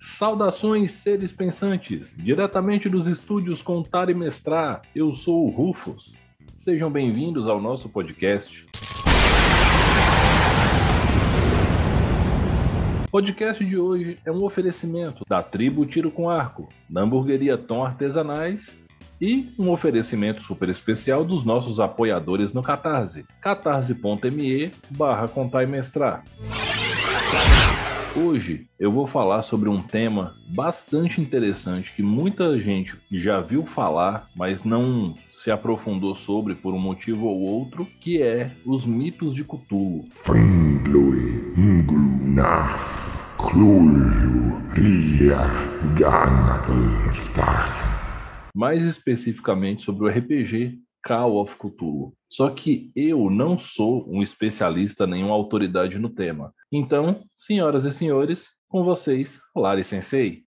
Saudações, seres pensantes! Diretamente dos estúdios Contar e Mestrar, eu sou o Rufus. Sejam bem-vindos ao nosso podcast. O podcast de hoje é um oferecimento da tribo Tiro com Arco, da hamburgueria Tom Artesanais e um oferecimento super especial dos nossos apoiadores no Catarse, catarse.me barra contar e mestrar. Hoje eu vou falar sobre um tema bastante interessante que muita gente já viu falar, mas não se aprofundou sobre por um motivo ou outro, que é os mitos de Cthulhu. Mais especificamente sobre o RPG Call of Cthulhu. Só que eu não sou um especialista nenhuma autoridade no tema. Então, senhoras e senhores, com vocês, Lari Sensei.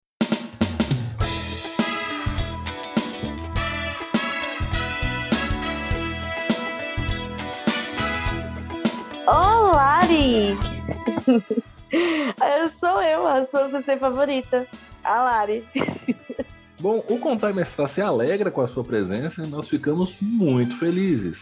Ô, Lari! eu sou eu, a sua sensei favorita, a Lari. Bom, o Contar Mestrar se alegra com a sua presença e nós ficamos muito felizes.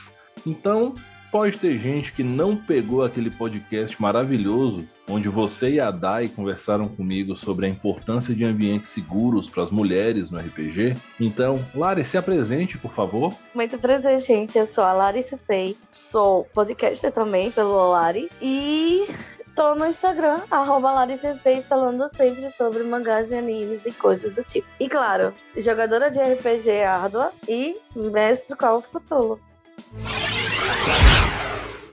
Então, pode ter gente que não pegou aquele podcast maravilhoso onde você e a Dai conversaram comigo sobre a importância de ambientes seguros para as mulheres no RPG. Então, Lari, se apresente, por favor. Muito prazer, gente. Eu sou a Lari Sensei. Sou podcaster também pelo Lari. E Tô no Instagram, arroba Larissensei, falando sempre sobre mangás e animes e coisas do tipo. E claro, jogadora de RPG árdua e mestre Call of Cthulhu.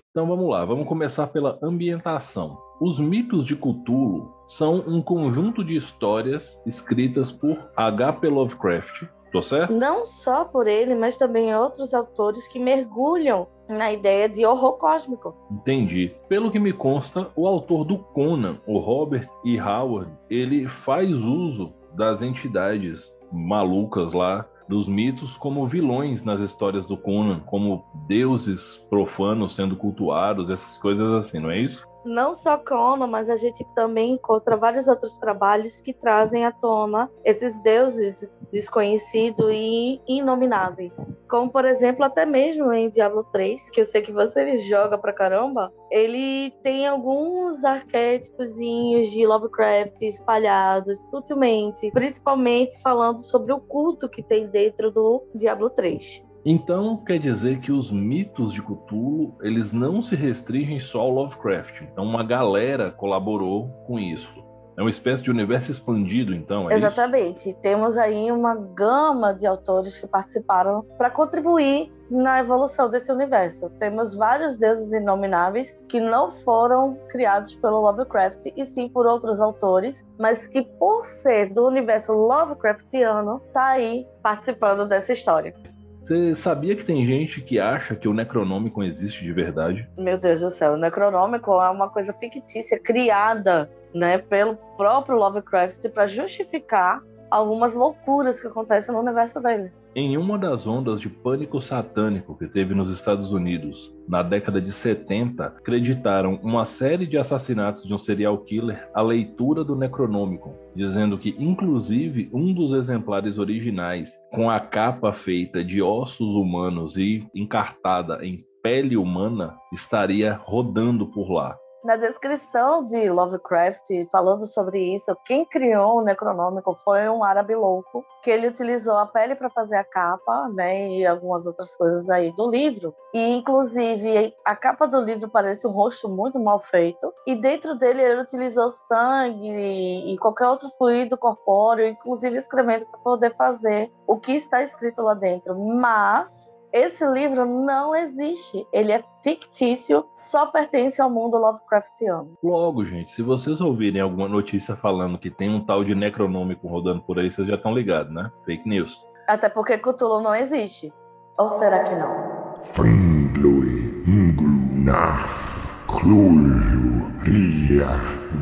Então vamos lá, vamos começar pela ambientação. Os mitos de Cthulhu são um conjunto de histórias escritas por H.P. Lovecraft, tô certo? Não só por ele, mas também outros autores que mergulham na ideia de horror cósmico. Entendi. Pelo que me consta, o autor do Conan, o Robert E. Howard, ele faz uso das entidades malucas lá dos mitos como vilões nas histórias do Conan, como deuses profanos sendo cultuados, essas coisas assim, não é isso? Não só Conan, mas a gente também encontra vários outros trabalhos que trazem à tona esses deuses desconhecidos e inomináveis. Como, por exemplo, até mesmo em Diablo 3, que eu sei que você joga pra caramba, ele tem alguns arquétipos de Lovecraft espalhados sutilmente, principalmente falando sobre o culto que tem dentro do Diablo 3. Então quer dizer que os mitos de Cthulhu eles não se restringem só ao Lovecraft. Então uma galera colaborou com isso. É uma espécie de universo expandido, então. É Exatamente. Isso? Temos aí uma gama de autores que participaram para contribuir na evolução desse universo. Temos vários deuses inomináveis que não foram criados pelo Lovecraft e sim por outros autores, mas que por ser do universo Lovecraftiano, tá aí participando dessa história. Você sabia que tem gente que acha que o Necronômico existe de verdade? Meu Deus do céu, o Necronômico é uma coisa fictícia criada, né, pelo próprio Lovecraft para justificar algumas loucuras que acontecem no universo dele. Em uma das ondas de pânico satânico que teve nos Estados Unidos na década de 70, acreditaram uma série de assassinatos de um serial killer à leitura do Necronômico, dizendo que, inclusive, um dos exemplares originais, com a capa feita de ossos humanos e encartada em pele humana, estaria rodando por lá. Na descrição de Lovecraft, falando sobre isso, quem criou o Necronômico foi um árabe louco, que ele utilizou a pele para fazer a capa, né, e algumas outras coisas aí do livro. E, inclusive, a capa do livro parece um rosto muito mal feito, e dentro dele ele utilizou sangue e qualquer outro fluido corpóreo, inclusive escrevendo para poder fazer o que está escrito lá dentro. Mas esse livro não existe. Ele é fictício, só pertence ao mundo Lovecraftiano. Logo, gente, se vocês ouvirem alguma notícia falando que tem um tal de necronômico rodando por aí, vocês já estão ligados, né? Fake news. Até porque Cthulhu não existe. Ou será que não?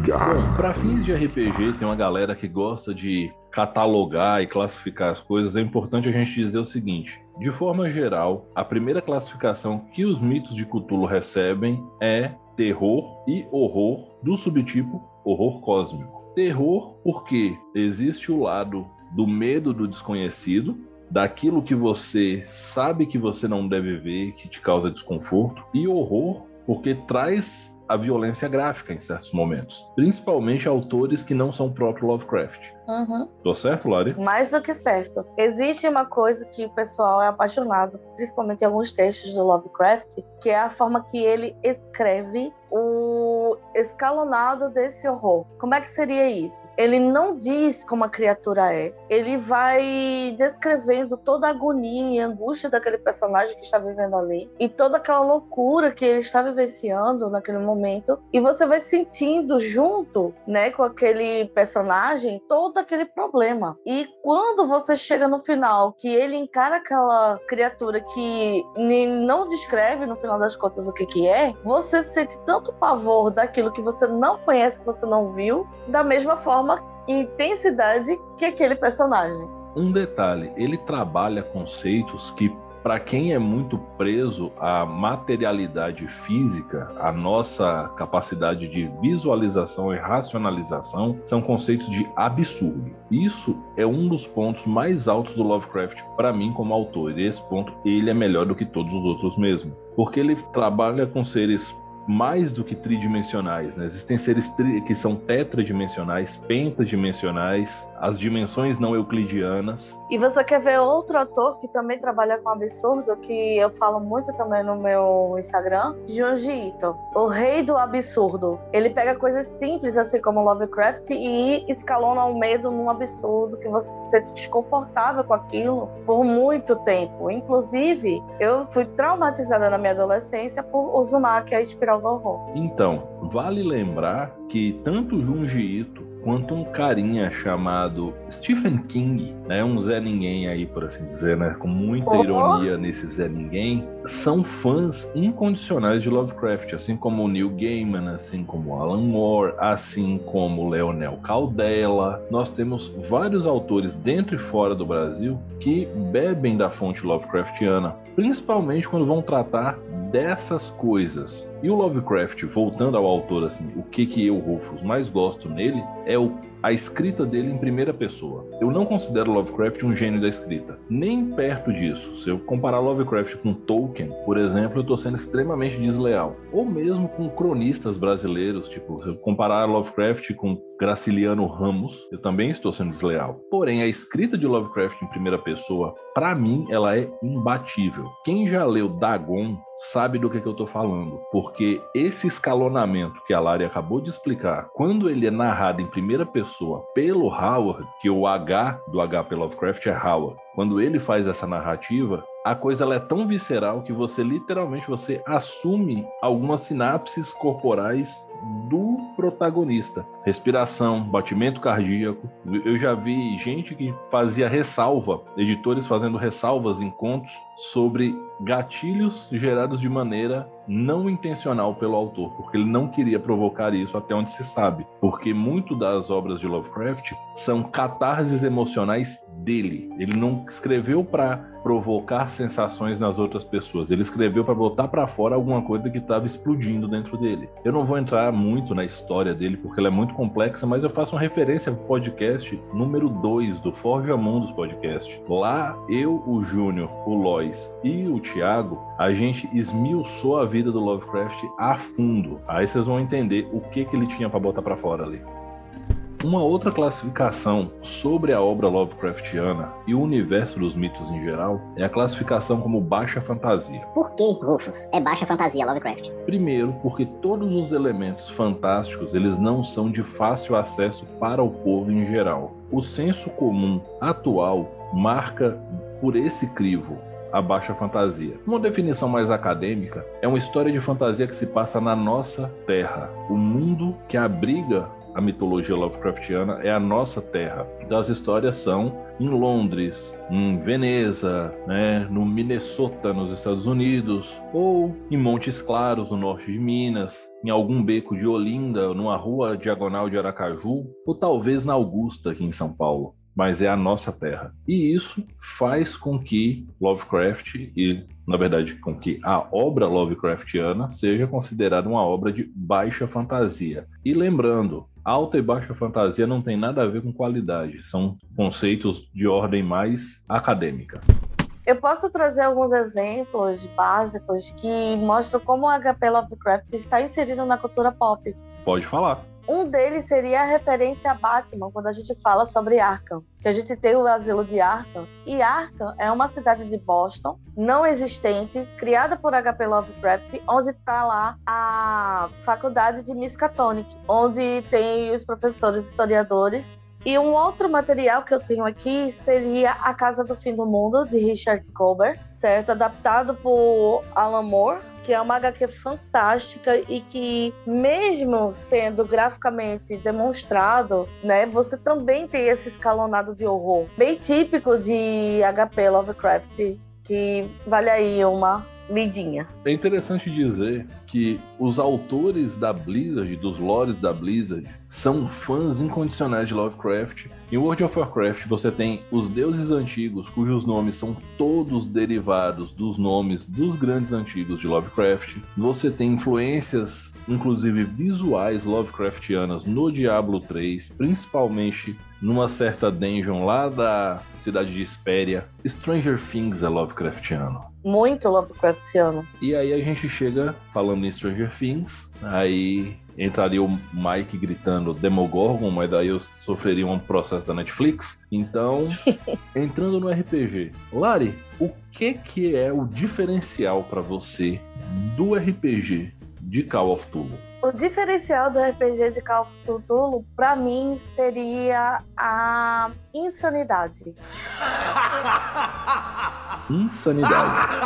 Bom, para fins de RPG, tem uma galera que gosta de catalogar e classificar as coisas, é importante a gente dizer o seguinte: de forma geral, a primeira classificação que os mitos de Cthulhu recebem é terror e horror do subtipo horror cósmico. Terror porque existe o lado do medo do desconhecido, daquilo que você sabe que você não deve ver, que te causa desconforto, e horror porque traz a violência gráfica em certos momentos, principalmente autores que não são próprio Lovecraft. Uhum. Tô certo, Lari? Mais do que certo. Existe uma coisa que o pessoal é apaixonado, principalmente em alguns textos do Lovecraft, que é a forma que ele escreve o escalonado desse horror. Como é que seria isso? Ele não diz como a criatura é, ele vai descrevendo toda a agonia e angústia daquele personagem que está vivendo ali e toda aquela loucura que ele está vivenciando naquele momento, e você vai sentindo junto, né, com aquele personagem toda aquele problema. E quando você chega no final, que ele encara aquela criatura que não descreve, no final das contas, o que, que é, você sente tanto pavor daquilo que você não conhece, que você não viu, da mesma forma, intensidade que aquele personagem. Um detalhe, ele trabalha conceitos que para quem é muito preso à materialidade física, a nossa capacidade de visualização e racionalização são conceitos de absurdo. Isso é um dos pontos mais altos do Lovecraft para mim como autor. E esse ponto ele é melhor do que todos os outros mesmo, porque ele trabalha com seres mais do que tridimensionais. Né? Existem seres que são tetradimensionais, pentadimensionais, as dimensões não euclidianas. E você quer ver outro ator que também trabalha com absurdo, que eu falo muito também no meu Instagram? Junji Ito, o rei do absurdo. Ele pega coisas simples, assim como Lovecraft, e escalona o medo num absurdo que você se sente desconfortável com aquilo por muito tempo. Inclusive, eu fui traumatizada na minha adolescência por Uzumaki, a espiral do horror. Então, vale lembrar que tanto Junji Ito quanto um carinha chamado Stephen King, né, um Zé Ninguém aí, por assim dizer, né, com muita oh. ironia nesse Zé Ninguém, são fãs incondicionais de Lovecraft, assim como o Neil Gaiman, assim como Alan Moore, assim como Leonel Caldela. Nós temos vários autores dentro e fora do Brasil que bebem da fonte Lovecraftiana, principalmente quando vão tratar dessas coisas. E o Lovecraft, voltando ao autor, assim, o que que eu, Rufus, mais gosto nele é o a escrita dele em primeira pessoa. Eu não considero Lovecraft um gênio da escrita, nem perto disso. Se eu comparar Lovecraft com Tolkien, por exemplo, eu estou sendo extremamente desleal. Ou mesmo com cronistas brasileiros, tipo, se eu comparar Lovecraft com Graciliano Ramos, eu também estou sendo desleal. Porém, a escrita de Lovecraft em primeira pessoa, para mim, ela é imbatível. Quem já leu Dagon sabe do que, que eu estou falando, porque esse escalonamento que a Lari acabou de explicar, quando ele é narrado em primeira pessoa pelo Howard, que o H do HP Lovecraft é Howard, quando ele faz essa narrativa, a coisa ela é tão visceral que você literalmente você assume algumas sinapses corporais do protagonista. Respiração, batimento cardíaco. Eu já vi gente que fazia ressalva, editores fazendo ressalvas em contos sobre gatilhos gerados de maneira não intencional pelo autor, porque ele não queria provocar isso até onde se sabe. Porque muito das obras de Lovecraft são catarses emocionais dele. Ele não escreveu para provocar sensações nas outras pessoas. Ele escreveu para botar para fora alguma coisa que estava explodindo dentro dele. Eu não vou entrar muito na história dele porque ela é muito complexa, mas eu faço uma referência ao podcast número 2 do Forja Mundos podcast. Lá eu, o Júnior, o Lois e o Thiago, a gente esmiuçou a vida do Lovecraft a fundo. Aí vocês vão entender o que que ele tinha para botar para fora ali. Uma outra classificação sobre a obra Lovecraftiana e o universo dos mitos em geral é a classificação como baixa fantasia. Por que, Rufus, é baixa fantasia Lovecraft? Primeiro, porque todos os elementos fantásticos eles não são de fácil acesso para o povo em geral. O senso comum atual marca por esse crivo a baixa fantasia. Uma definição mais acadêmica é uma história de fantasia que se passa na nossa Terra, o mundo que abriga a mitologia Lovecraftiana é a nossa terra. Então as histórias são em Londres, em Veneza, né, no Minnesota, nos Estados Unidos, ou em Montes Claros, no norte de Minas, em algum beco de Olinda, numa rua diagonal de Aracaju, ou talvez na Augusta, aqui em São Paulo. Mas é a nossa terra. E isso faz com que Lovecraft e, na verdade, com que a obra Lovecraftiana seja considerada uma obra de baixa fantasia. E lembrando, alta e baixa fantasia não tem nada a ver com qualidade, são conceitos de ordem mais acadêmica. Eu posso trazer alguns exemplos básicos que mostram como o HP Lovecraft está inserido na cultura pop. Pode falar. Um deles seria a referência a Batman, quando a gente fala sobre Arkham. Que a gente tem o asilo de Arkham. E Arkham é uma cidade de Boston, não existente, criada por HP Lovecraft, onde está lá a faculdade de Miskatonic, onde tem os professores historiadores e um outro material que eu tenho aqui seria A Casa do Fim do Mundo, de Richard Colbert, certo? Adaptado por Alan Moore, que é uma HQ fantástica e que, mesmo sendo graficamente demonstrado, né, você também tem esse escalonado de horror, bem típico de HP Lovecraft, que vale aí uma lidinha. É interessante dizer que os autores da Blizzard, dos lores da Blizzard, são fãs incondicionais de Lovecraft. Em World of Warcraft você tem os deuses antigos, cujos nomes são todos derivados dos nomes dos grandes antigos de Lovecraft. Você tem influências inclusive visuais Lovecraftianas no Diablo 3, principalmente numa certa dungeon lá da cidade de Espéria. Stranger Things é Lovecraftiano. Muito Lovecraftiano. E aí a gente chega falando em Stranger Things, aí entraria o Mike gritando Demogorgon, mas daí eu sofreria um processo da Netflix. Então, entrando no RPG, Lari, o que que é o diferencial para você do RPG de Call of Cthulhu? O diferencial do RPG de Call of Cthulhu, para mim, seria a insanidade. Insanidade.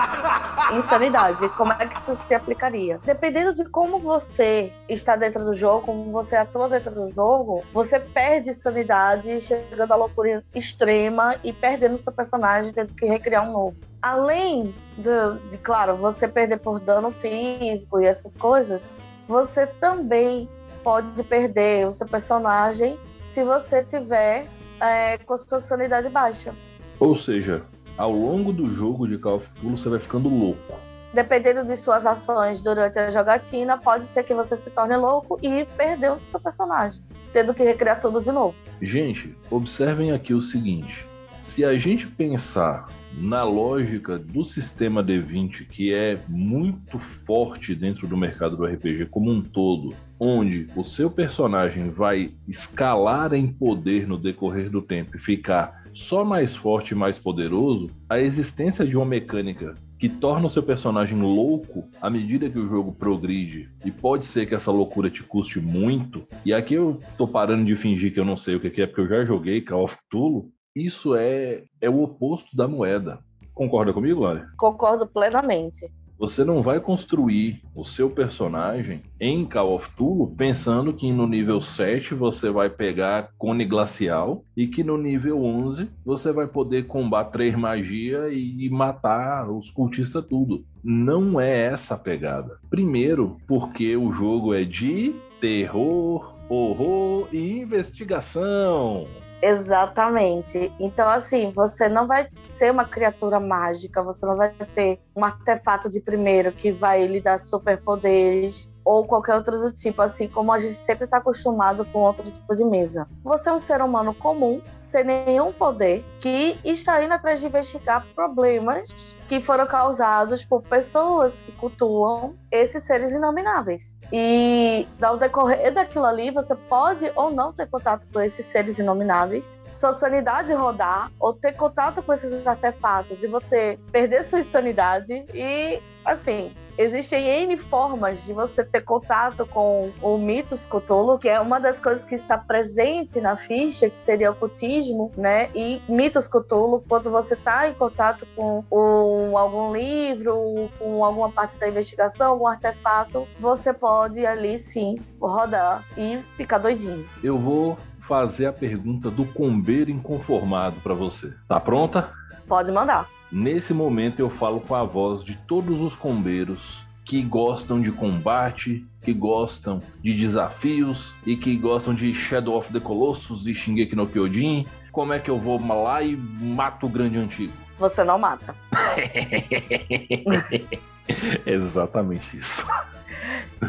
Insanidade. Como é que isso se aplicaria? Dependendo de como você está dentro do jogo, como você atua dentro do jogo, você perde sanidade, chegando à loucura extrema e perdendo seu personagem, tendo que recriar um novo além de, de, claro, você perder por dano físico e essas coisas, você também pode perder o seu personagem se você tiver é, com sua sanidade baixa. Ou seja, ao longo do jogo de Call of Duty você vai ficando louco. Dependendo de suas ações durante a jogatina, pode ser que você se torne louco e perdeu o seu personagem, tendo que recriar tudo de novo. Gente, observem aqui o seguinte: se a gente pensar na lógica do sistema D20, que é muito forte dentro do mercado do RPG como um todo, onde o seu personagem vai escalar em poder no decorrer do tempo e ficar só mais forte e mais poderoso, a existência de uma mecânica que torna o seu personagem louco à medida que o jogo progride. E pode ser que essa loucura te custe muito. E aqui eu tô parando de fingir que eu não sei o que é, porque eu já joguei Call of Cthulhu. Isso é, é o oposto da moeda. Concorda comigo, Lari? Concordo plenamente. Você não vai construir o seu personagem em Call of Cthulhu pensando que no nível 7 você vai pegar cone glacial e que no nível 11 você vai poder combater magia e matar os cultistas tudo. Não é essa a pegada. Primeiro, porque o jogo é de terror, horror e investigação. Exatamente. Então, assim, você não vai ser uma criatura mágica, você não vai ter um artefato de primeiro que vai lhe dar superpoderes ou qualquer outro do tipo, assim como a gente sempre está acostumado com outro tipo de mesa. Você é um ser humano comum, sem nenhum poder, que está indo atrás de investigar problemas que foram causados por pessoas que cultuam esses seres inomináveis. E ao decorrer daquilo ali, você pode ou não ter contato com esses seres inomináveis, sua sanidade rodar, ou ter contato com esses artefatos e você perder sua sanidade e assim, existem N formas de você ter contato com o mitos Cthulhu, que é uma das coisas que está presente na ficha, que seria o cultismo, né? E mitos Cthulhu, quando você está em contato com um, algum livro, com alguma parte da investigação, algum artefato, você pode ali sim rodar e ficar doidinho. Eu vou fazer a pergunta do combeiro inconformado para você. Tá pronta? Pode mandar. Nesse momento eu falo com a voz de todos os combeiros que gostam de combate, que gostam de desafios e que gostam de Shadow of the Colossus e Shingeki no Kyojin. Como é que eu vou lá e mato o grande antigo? Você não mata. Exatamente isso.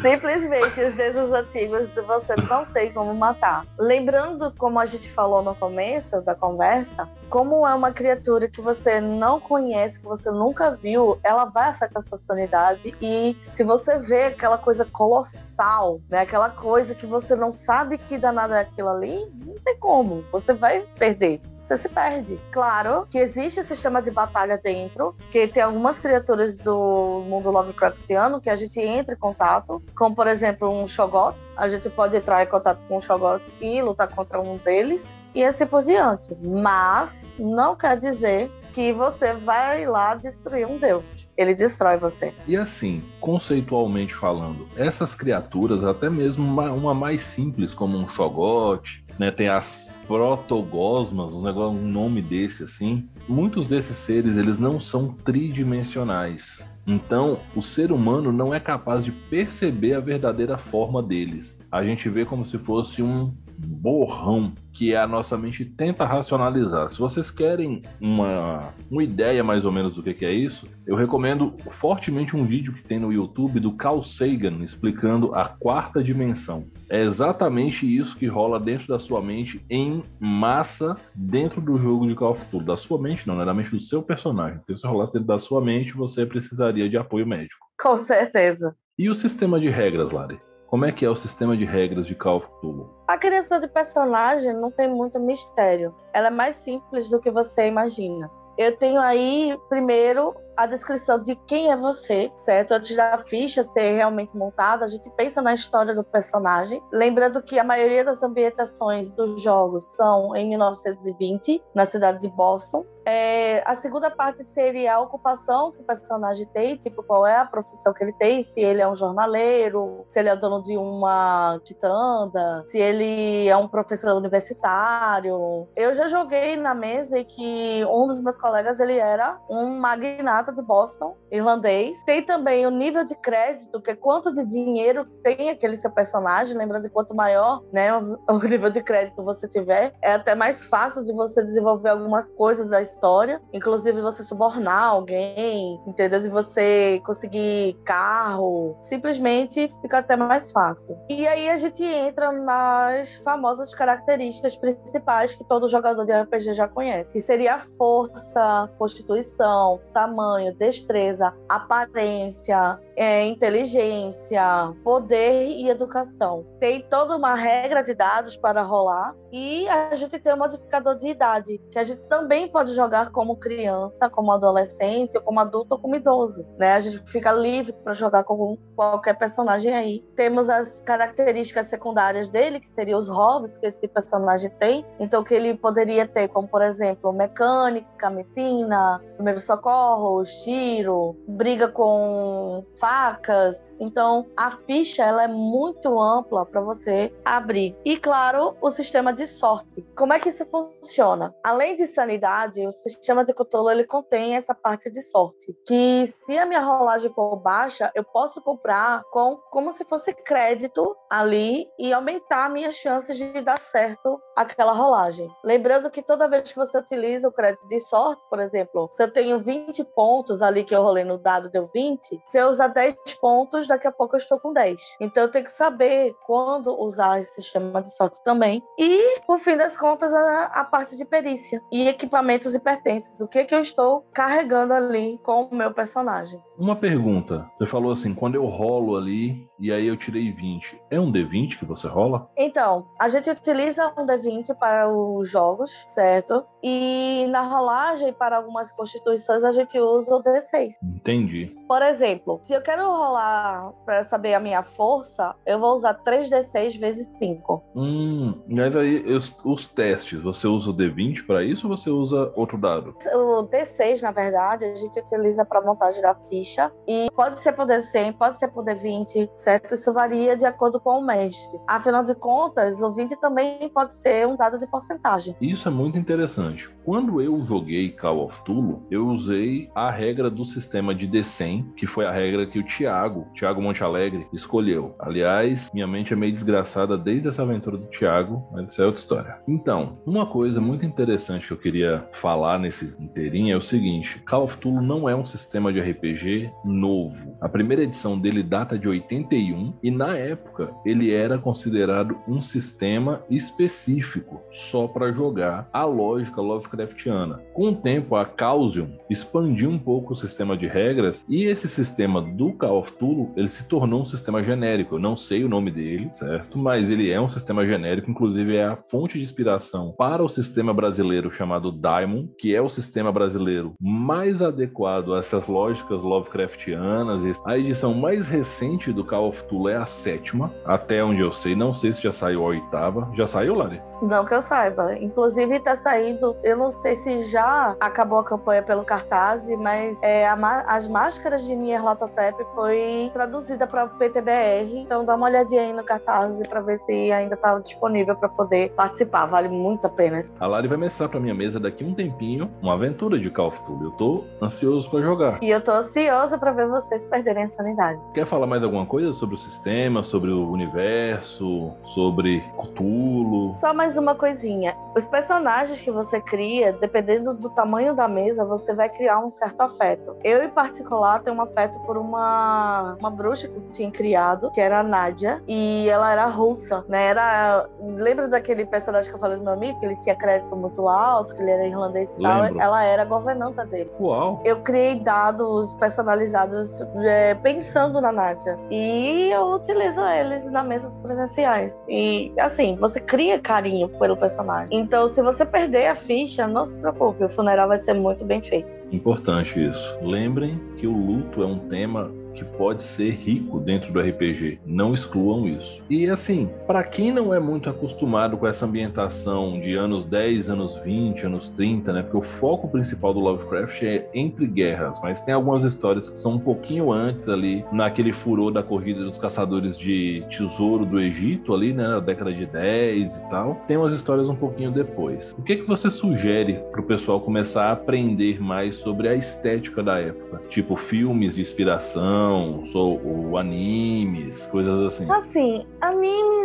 Simplesmente os deuses antigos você não tem como matar. Lembrando, como a gente falou no começo da conversa, como é uma criatura que você não conhece, que você nunca viu, ela vai afetar a sua sanidade. E se você vê aquela coisa colossal, né, aquela coisa que você não sabe que danada é aquilo ali, não tem como. Você vai perder você se perde. Claro que existe o sistema de batalha dentro, que tem algumas criaturas do mundo Lovecraftiano que a gente entra em contato, como por exemplo um Shogot. A gente pode entrar em contato com um Shogot e lutar contra um deles, e assim por diante. Mas não quer dizer que você vai lá destruir um deus. Ele destrói você. E assim, conceitualmente falando, essas criaturas, até mesmo uma, uma mais simples, como um Shogot, né, tem as protogosmas, um, negócio, um nome desse assim, muitos desses seres eles não são tridimensionais. Então, o ser humano não é capaz de perceber a verdadeira forma deles. A gente vê como se fosse um borrão que a nossa mente tenta racionalizar. Se vocês querem uma, uma ideia mais ou menos do que, que é isso, eu recomendo fortemente um vídeo que tem no YouTube do Carl Sagan explicando a quarta dimensão. É exatamente isso que rola dentro da sua mente em massa dentro do jogo de Call of Duty. Da sua mente não, né? Da mente do seu personagem. Porque se rolasse dentro da sua mente, você precisaria de apoio médico. Com certeza. E o sistema de regras, Lari? Como é que é o sistema de regras de Call of Duty? A criação de personagem não tem muito mistério. Ela é mais simples do que você imagina. Eu tenho aí, primeiro, a descrição de quem é você, certo? Antes da ficha ser realmente montada, a gente pensa na história do personagem. Lembrando que a maioria das ambientações dos jogos são em 1920, na cidade de Boston. É, a segunda parte seria a ocupação que o personagem tem, tipo, qual é a profissão que ele tem, se ele é um jornaleiro, se ele é dono de uma quitanda, se ele é um professor universitário. Eu já joguei na mesa e que um dos meus colegas, ele era um magnata de Boston, irlandês. Tem também o nível de crédito, que é quanto de dinheiro tem aquele seu personagem. Lembrando que quanto maior né, o nível de crédito você tiver, é até mais fácil de você desenvolver algumas coisas da história. Inclusive você subornar alguém, entendeu? De você conseguir carro. Simplesmente fica até mais fácil. E aí a gente entra nas famosas características principais que todo jogador de RPG já conhece, que seria a força, constituição, tamanho, tamanho, destreza, aparência, é, inteligência, poder e educação. Tem toda uma regra de dados para rolar e a gente tem um modificador de idade, que a gente também pode jogar como criança, como adolescente, como adulto ou como idoso. Né? A gente fica livre para jogar com qualquer personagem aí. Temos as características secundárias dele, que seriam os hobbies que esse personagem tem. Então, que ele poderia ter, como por exemplo, mecânica, medicina, primeiro socorro, tiro, briga com facas. Então, a ficha ela é muito ampla para você abrir. E claro, o sistema de sorte. Como é que isso funciona? Além de sanidade, o sistema de Cthulhu ele contém essa parte de sorte, que se a minha rolagem for baixa, eu posso comprar com como se fosse crédito ali e aumentar minhas chances de dar certo aquela rolagem. Lembrando que toda vez que você utiliza o crédito de sorte, por exemplo, se eu tenho 20 pontos ali que eu rolei no dado deu 20, se eu usar 10 pontos, daqui a pouco eu estou com 10. Então eu tenho que saber quando usar esse sistema de sorte também. E, por fim das contas, a, a parte de perícia e equipamentos e pertences. O que, que eu estou carregando ali com o meu personagem. Uma pergunta. Você falou assim, quando eu rolo ali e aí eu tirei 20, é um D20 que você rola? Então, a gente utiliza um D20 para os jogos, certo? E na rolagem, para algumas constituições, a gente usa o D6. Entendi. Por exemplo, se eu quero rolar para saber a minha força, eu vou usar 3d6 vezes 5. Hum, mas aí os, os testes, você usa o D20 para isso ou você usa outro dado? O D6, na verdade, a gente utiliza para montagem da ficha e pode ser por D100, pode ser por D20. Certo? Isso varia de acordo com o mestre. Afinal de contas, o 20 também pode ser um dado de porcentagem. Isso é muito interessante. Quando eu joguei Call of Tulu, eu usei a regra do sistema de D100, que foi a regra que o Thiago, Thiago Monte Alegre, escolheu. Aliás, minha mente é meio desgraçada desde essa aventura do Thiago, mas isso é outra história. Então, uma coisa muito interessante que eu queria falar nesse inteirinho é o seguinte: Call of Tulu não é um sistema de RPG novo. A primeira edição dele data de 81 e na época ele era considerado um sistema específico só para jogar a lógica Lovecraftiana. Com o tempo, a Causium expandiu um pouco o sistema de regras e esse sistema do Call of Tulu ele se tornou um sistema genérico. Eu não sei o nome dele, certo? Mas ele é um sistema genérico, inclusive é a fonte de inspiração para o sistema brasileiro chamado Daimon, que é o sistema brasileiro mais adequado a essas lógicas Lovecraftianas. A edição mais recente do Call of Tulu é a sétima, até onde eu sei. Não sei se já saiu a oitava. Já saiu, Lari? Não que eu saiba. Inclusive tá saindo, eu não sei se já acabou a campanha pelo cartaz, mas é, as máscaras de Nier Latotep foi traduzida para PTBR. Então dá uma olhadinha aí no cartaz para ver se ainda tá disponível para poder participar. Vale muito a pena. A Lari vai mestrar pra minha mesa daqui um tempinho uma aventura de Call of Duty. Eu tô ansioso para jogar. E eu tô ansiosa para ver vocês perderem a sanidade. Quer falar mais alguma coisa sobre o sistema, sobre o universo, sobre Cthulhu? Só mais uma coisinha. Os personagens que você cria, dependendo do tamanho da mesa, você vai criar um certo afeto. Eu, em particular, tenho um afeto por uma, uma bruxa que eu tinha criado, que era a Nádia, e ela era russa, né? Era. Lembra daquele personagem que eu falei do meu amigo, que ele tinha crédito muito alto, que ele era irlandês e tal? Ela era a governanta dele. Uau! Eu criei dados personalizados é, pensando na Nádia. E eu utilizo eles na mesas presenciais. E, assim, você cria carinho pelo personagem. Então, se você perder a ficha, não se preocupe, o funeral vai ser muito bem feito. Importante isso. Lembrem que o luto é um tema que pode ser rico dentro do RPG. Não excluam isso. E assim, para quem não é muito acostumado com essa ambientação de anos 10, anos 20, anos 30, né? Porque o foco principal do Lovecraft é entre guerras, mas tem algumas histórias que são um pouquinho antes ali, naquele furor da corrida dos caçadores de tesouro do Egito ali, né, na década de 10 e tal. Tem umas histórias um pouquinho depois. O que que você sugere pro pessoal começar a aprender mais sobre a estética da época? Tipo filmes de inspiração, ou, ou animes, coisas assim? Assim,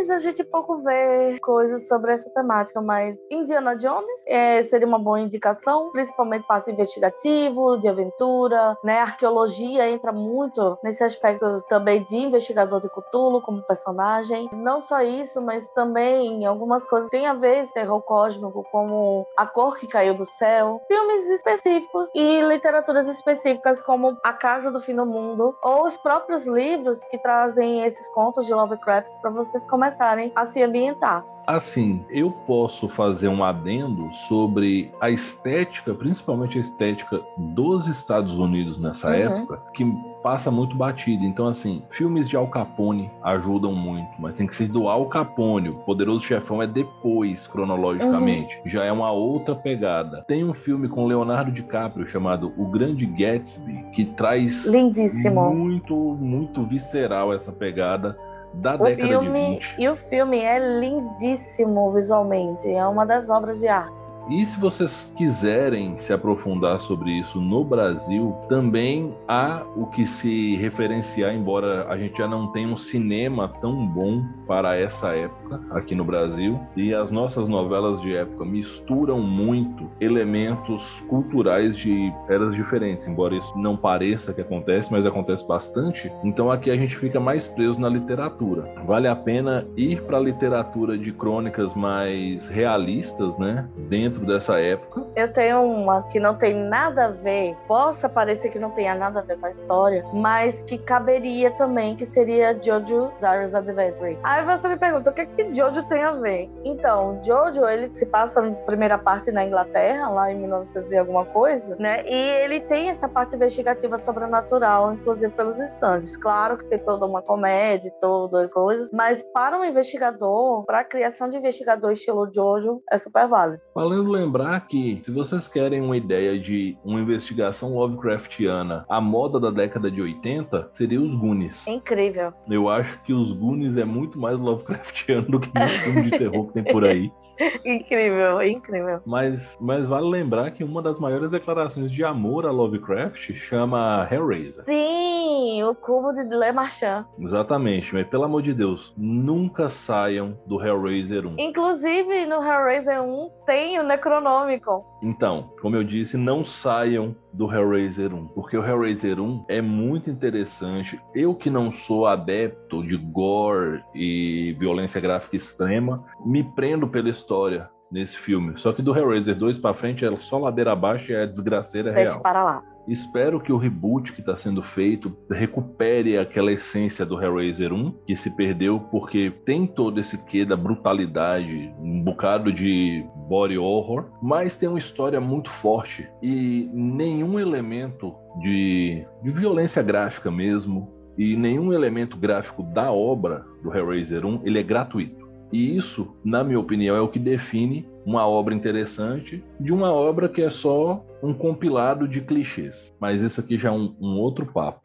animes a gente pouco vê coisas sobre essa temática, mas Indiana Jones é, seria uma boa indicação, principalmente parte investigativo, de aventura, né? Arqueologia entra muito nesse aspecto também de investigador de Cthulhu como personagem. Não só isso, mas também algumas coisas têm a ver com terror cósmico, como A Cor que Caiu do Céu, filmes específicos e literaturas específicas como A Casa do Fim do Mundo ou os próprios livros que trazem esses contos de Lovecraft para vocês começarem a se ambientar. Assim, eu posso fazer um adendo sobre a estética, principalmente a estética dos Estados Unidos nessa uhum. época, que passa muito batido. Então, assim, filmes de Al Capone ajudam muito, mas tem que ser do Al Capone. O Poderoso Chefão é depois, cronologicamente. Uhum. Já é uma outra pegada. Tem um filme com Leonardo DiCaprio chamado O Grande Gatsby, que traz Lindíssimo. muito, muito visceral essa pegada da o década filme, de 20. E o filme é lindíssimo visualmente, é uma das obras de arte. E se vocês quiserem se aprofundar sobre isso no Brasil, também há o que se referenciar, embora a gente já não tenha um cinema tão bom para essa época aqui no Brasil. E as nossas novelas de época misturam muito elementos culturais de eras diferentes, embora isso não pareça que acontece, mas acontece bastante. Então aqui a gente fica mais preso na literatura. Vale a pena ir para a literatura de crônicas mais realistas, né? Dentro dentro dessa época. Eu tenho uma que não tem nada a ver, possa parecer que não tenha nada a ver com a história, mas que caberia também, que seria Jojo Zarya's Adventure. Aí você me pergunta, o que, que Jojo tem a ver? Então, Jojo, ele se passa na primeira parte na Inglaterra, lá em 1900 e alguma coisa, né? E ele tem essa parte investigativa sobrenatural, inclusive pelos estandes. Claro que tem toda uma comédia, todas as coisas, mas para um investigador, para a criação de investigador estilo Jojo, é super válido. Falando Valendo lembrar que, se vocês querem uma ideia de uma investigação Lovecraftiana à moda da década de 80, seria os Goonies. Incrível. Eu acho que os Goonies é muito mais Lovecraftiano do que muito filme de terror que tem por aí. incrível, incrível. Mas, mas vale lembrar que uma das maiores declarações de amor a Lovecraft chama Hellraiser. Sim, o cubo de Le Marchand. Exatamente, mas pelo amor de Deus, nunca saiam do Hellraiser 1. Inclusive, no Hellraiser 1 tem o Necronômico. Então, como eu disse, não saiam do Hellraiser 1, porque o Hellraiser 1 é muito interessante. Eu que não sou adepto de gore e violência gráfica extrema, me prendo pela história nesse filme. Só que do Hellraiser 2 para frente é só ladeira abaixo e é desgraceira Deixa real. para lá. Espero que o reboot que está sendo feito recupere aquela essência do Hellraiser 1 que se perdeu porque tem todo esse quê da brutalidade, um bocado de body horror, mas tem uma história muito forte e nenhum elemento de, de violência gráfica mesmo e nenhum elemento gráfico da obra do Hellraiser 1 ele é gratuito. E isso, na minha opinião, é o que define uma obra interessante de uma obra que é só um compilado de clichês. Mas isso aqui já é um, um outro papo.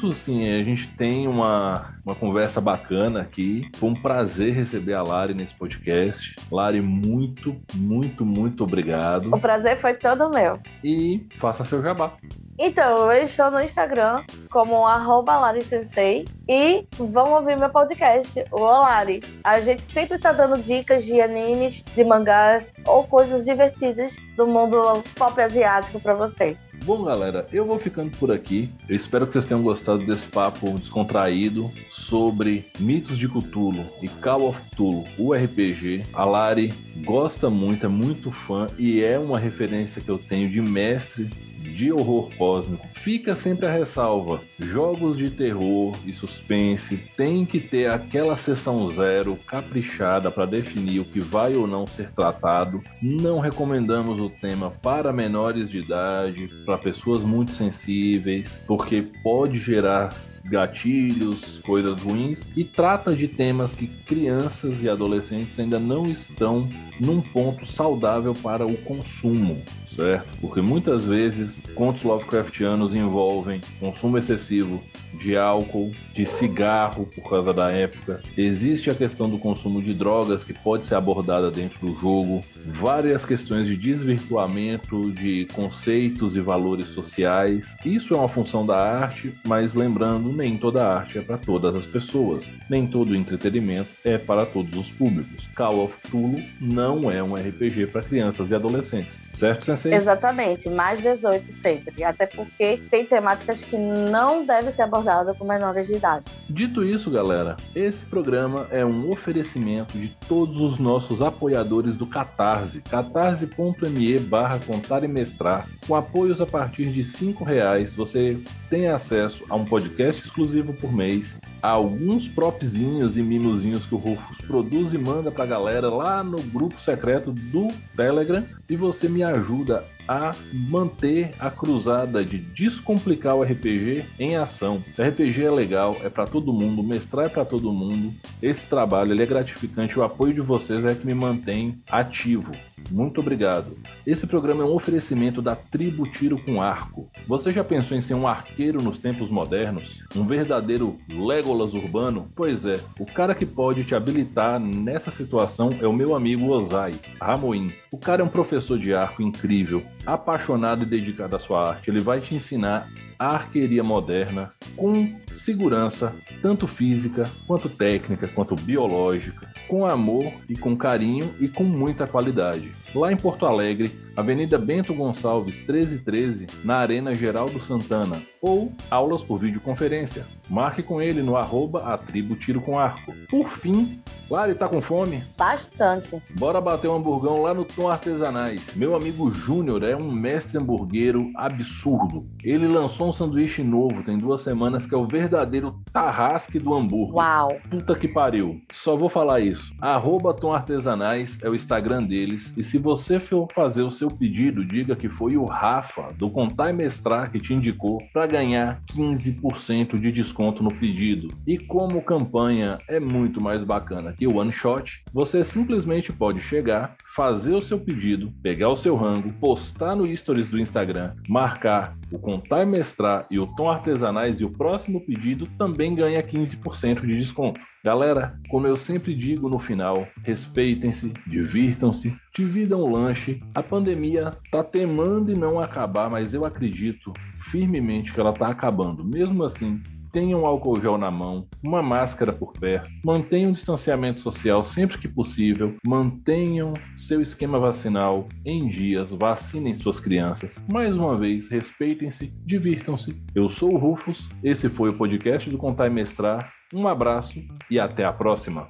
Isso, sim. A gente tem uma, uma conversa bacana aqui. Foi um prazer receber a Lari nesse podcast. Lari, muito, muito, muito obrigado. O prazer foi todo meu. E faça seu jabá. Então, eu estou no Instagram como LariSensei e vão ouvir meu podcast, o Olari. A gente sempre está dando dicas de animes, de mangás ou coisas divertidas do mundo pop asiático para vocês. Bom, galera, eu vou ficando por aqui. Eu espero que vocês tenham gostado desse papo descontraído sobre mitos de Cthulhu e Call of Cthulhu, o RPG. A Lari gosta muito, é muito fã e é uma referência que eu tenho de mestre de horror cósmico, fica sempre a ressalva: jogos de terror e suspense tem que ter aquela sessão zero caprichada para definir o que vai ou não ser tratado. Não recomendamos o tema para menores de idade, para pessoas muito sensíveis, porque pode gerar gatilhos, coisas ruins e trata de temas que crianças e adolescentes ainda não estão num ponto saudável para o consumo, certo? Porque muitas vezes contos Lovecraftianos envolvem consumo excessivo de álcool, de cigarro por causa da época. Existe a questão do consumo de drogas que pode ser abordada dentro do jogo, várias questões de desvirtuamento de conceitos e valores sociais. Isso é uma função da arte, mas lembrando, nem toda arte é para todas as pessoas, nem todo entretenimento é para todos os públicos. Call of Cthulhu não é um RPG para crianças e adolescentes. Certo, Sensei? Exatamente, mais 18 sempre. Até porque tem temáticas que não devem ser abordadas com menores de idade. Dito isso, galera, esse programa é um oferecimento de todos os nossos apoiadores do Catarse, catarse.me barra contar e mestrar. Com apoios a partir de R$ reais, você tem acesso a um podcast exclusivo por mês, a alguns propzinhos e mimozinhos que o Rufus produz e manda pra galera lá no grupo secreto do Telegram e você me ajuda a manter a cruzada de descomplicar o RPG em ação. O RPG é legal, é para todo mundo, mestrar é para todo mundo. Esse trabalho ele é gratificante, o apoio de vocês é que me mantém ativo. Muito obrigado. Esse programa é um oferecimento da Tribo Tiro com Arco. Você já pensou em ser um arqueiro nos tempos modernos? Um verdadeiro Legolas urbano? Pois é, o cara que pode te habilitar nessa situação é o meu amigo Ozai, Ramoim. O cara é um professor de arco incrível, apaixonado e dedicado à sua arte. Ele vai te ensinar a arqueria moderna com segurança, tanto física, quanto técnica, quanto biológica, com amor e com carinho e com muita qualidade. Lá em Porto Alegre, Avenida Bento Gonçalves 1313, na Arena Geraldo Santana, ou aulas por videoconferência. Marque com ele no arroba a tribo tiro com arco. Por fim, Lari, tá com fome? Bastante. Bora bater um hamburgão lá no Tom Artesanais. Meu amigo Júnior é um mestre hamburguero absurdo. Ele lançou um sanduíche novo, tem duas semanas, que é o verdadeiro tarrasque do hambúrguer. Uau! Puta que pariu. Só vou falar isso. Arroba Tom Artesanais é o Instagram deles. E se você for fazer o seu pedido, diga que foi o Rafa, do Contar e Mestrar, que te indicou para ganhar 15% de desconto no pedido. E como campanha é muito mais bacana que o One Shot, você simplesmente pode chegar, fazer o seu pedido, pegar o seu rango, postar no stories do Instagram, marcar o Contar e Mestrar e o Tom Artesanais e o próximo pedido também ganha 15% de desconto. Galera, como eu sempre digo no final, respeitem-se, divirtam-se, dividam o lanche. A pandemia tá temando e não acabar, mas eu acredito firmemente que ela tá acabando. Mesmo assim, tenham álcool gel na mão, uma máscara por perto, mantenham o distanciamento social sempre que possível, mantenham seu esquema vacinal em dias, vacinem suas crianças. Mais uma vez, respeitem-se, divirtam-se. Eu sou o Rufus, esse foi o podcast do Contar e Mestrar. Um abraço e até a próxima.